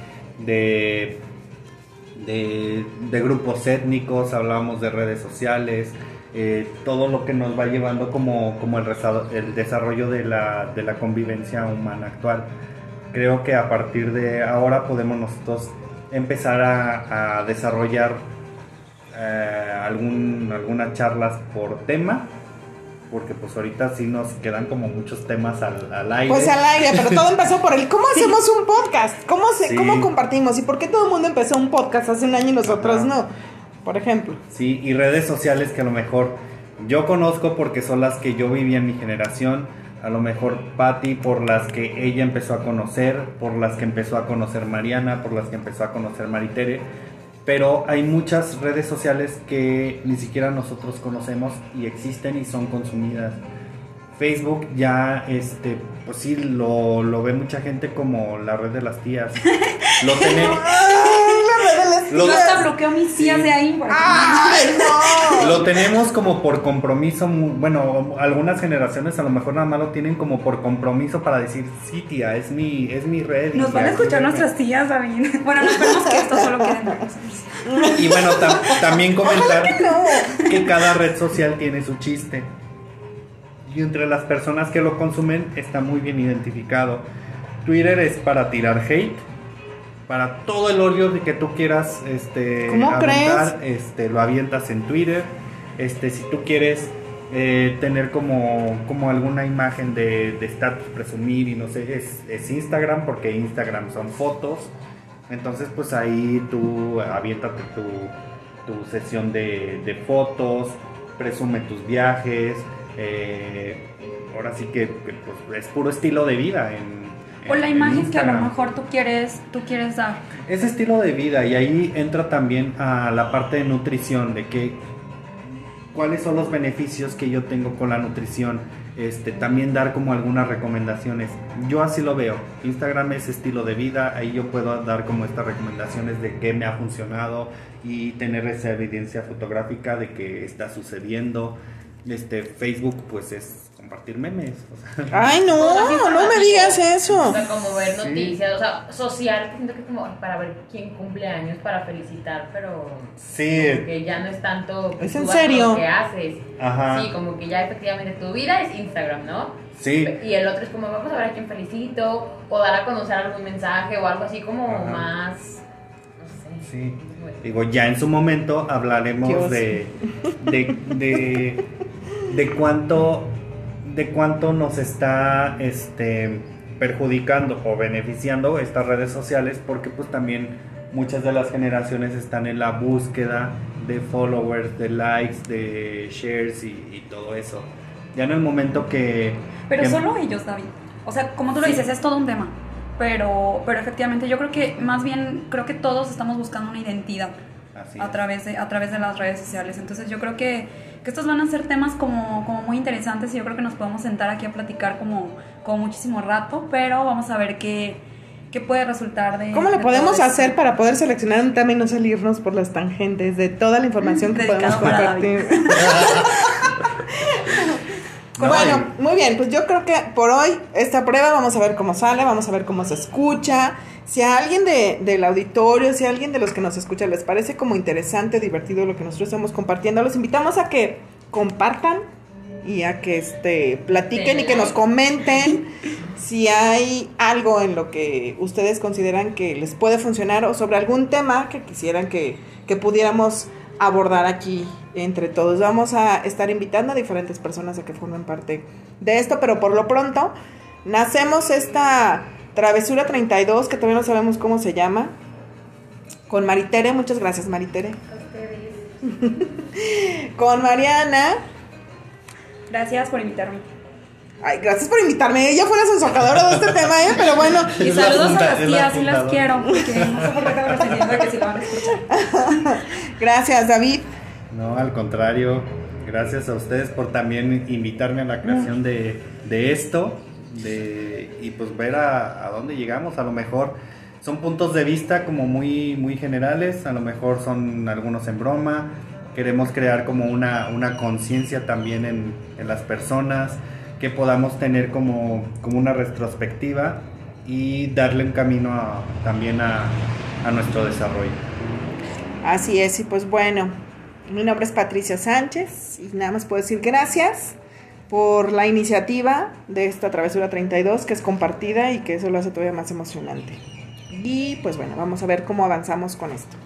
de, grupos étnicos, hablábamos de redes sociales, eh, todo lo que nos va llevando como, como el, el desarrollo de la, de la convivencia humana actual. Creo que a partir de ahora podemos nosotros empezar a, a desarrollar eh, algún, algunas charlas por tema, porque pues ahorita sí nos quedan como muchos temas al, al aire. Pues al aire, pero todo empezó por el cómo hacemos un podcast, cómo, se, Sí. cómo compartimos y por qué todo el mundo empezó un podcast hace un año y nosotros Ajá. no, por ejemplo. Sí, y redes sociales que a lo mejor yo conozco porque son las que yo viví en mi generación. A lo mejor Patty por las que ella empezó a conocer, por las que empezó a conocer Mariana, por las que empezó a conocer Maritere. Pero hay muchas redes sociales que ni siquiera nosotros conocemos y existen y son consumidas. Facebook ya, este, pues sí, lo, lo ve mucha gente como la red de las tías. Lo tenemos. Yo hasta bloqueo mis tías Sí. de ahí. porque- ¡Ay, no! Lo tenemos como por compromiso, bueno, algunas generaciones a lo mejor nada más lo tienen como por compromiso para decir, sí tía, es mi, es mi red. y Nos van a escuchar sígueme". nuestras tías, David. Bueno, no esperemos que esto solo quede nosotros. Y bueno, tam- también comentar No. que cada red social tiene su chiste. Y entre las personas que lo consumen está muy bien identificado. Twitter es para tirar hate, para todo el odio de que tú quieras este, ¿Cómo aventar, este, lo avientas en Twitter. Este, si tú quieres eh, tener como, como alguna imagen de de estatus, presumir y no sé, es, es Instagram, porque Instagram son fotos. Entonces, pues ahí tú aviéntate tu, tu sesión de, de fotos, presume tus viajes. eh, ahora sí que, que, pues, es puro estilo de vida. En, O la en imagen que a lo mejor tú quieres, tú quieres dar. Es estilo de vida y ahí entra también a la parte de nutrición, de que cuáles son los beneficios que yo tengo con la nutrición. Este, también dar como algunas recomendaciones. Yo así lo veo. Instagram es estilo de vida, ahí yo puedo dar como estas recomendaciones de qué me ha funcionado y tener esa evidencia fotográfica de que está sucediendo. Este, Facebook pues es compartir memes. o sea, Ay, no, no me digas eso. O sea, como ver Sí. noticias, o sea, social, siento que es como para ver quién cumple años, para felicitar, pero sí, como que ya no es tanto que ¿Es en serio? lo que haces. Ajá. Sí, como que ya efectivamente tu vida es Instagram, ¿no? sí. Y el otro es como vamos a ver a quién felicito, o dar a conocer algún mensaje o algo así como Ajá. más, no sé. Sí. Bueno. Digo, ya en su momento hablaremos Dios. de, de, de, de cuánto de cuánto nos está este perjudicando o beneficiando estas redes sociales porque pues también muchas de las generaciones están en la búsqueda de followers, de likes, de shares y, y todo eso. Ya en el momento que... Pero que- solo ellos, David. O sea, como tú lo Sí. dices, es todo un tema. Pero, pero efectivamente, yo creo que más bien, creo que todos estamos buscando una identidad Así a es. través, de, a través de las redes sociales. Entonces yo creo que, que estos van a ser temas como, como muy interesantes y yo creo que nos podemos sentar aquí a platicar como, como muchísimo rato, pero vamos a ver qué, qué puede resultar de... ¿Cómo de lo podemos hacer para poder seleccionar un tema y no salirnos por las tangentes de toda la información que podemos Dedicado compartir? No, bueno, muy bien, pues yo creo que por hoy esta prueba vamos a ver cómo sale, vamos a ver cómo se escucha. Si a alguien de, del auditorio, si a alguien de los que nos escucha les parece como interesante, divertido lo que nosotros estamos compartiendo, los invitamos a que compartan y a que este platiquen y que nos comenten si hay algo en lo que ustedes consideran que les puede funcionar o sobre algún tema que quisieran que, que pudiéramos abordar aquí entre todos. Vamos a estar invitando a diferentes personas a que formen parte de esto, pero por lo pronto nacemos esta Travesura 32, que todavía no sabemos cómo se llama, con Maritere, muchas gracias Maritere, con Mariana, Gracias por invitarme. Ay, gracias por invitarme, ella fue la sonsacadora de este tema, ¿eh? pero bueno, Y Es saludos punta- a las tías, sí las quiero, porque no sé por qué acabo recibiendo que si lo van a escuchar. gracias David. No, al contrario, gracias a ustedes por también invitarme a la creación de, de esto de, y pues ver a, a dónde llegamos. A lo mejor son puntos de vista como muy, muy generales, a lo mejor son algunos en broma. Queremos crear como una, una conciencia también en, en las personas, que podamos tener como, como una retrospectiva y darle un camino también a, a nuestro desarrollo. Así es, y pues bueno, mi nombre es Patricia Sánchez y nada más puedo decir gracias por la iniciativa de esta Travesura 32 que es compartida y que eso lo hace todavía más emocionante. Y pues bueno, vamos a ver cómo avanzamos con esto.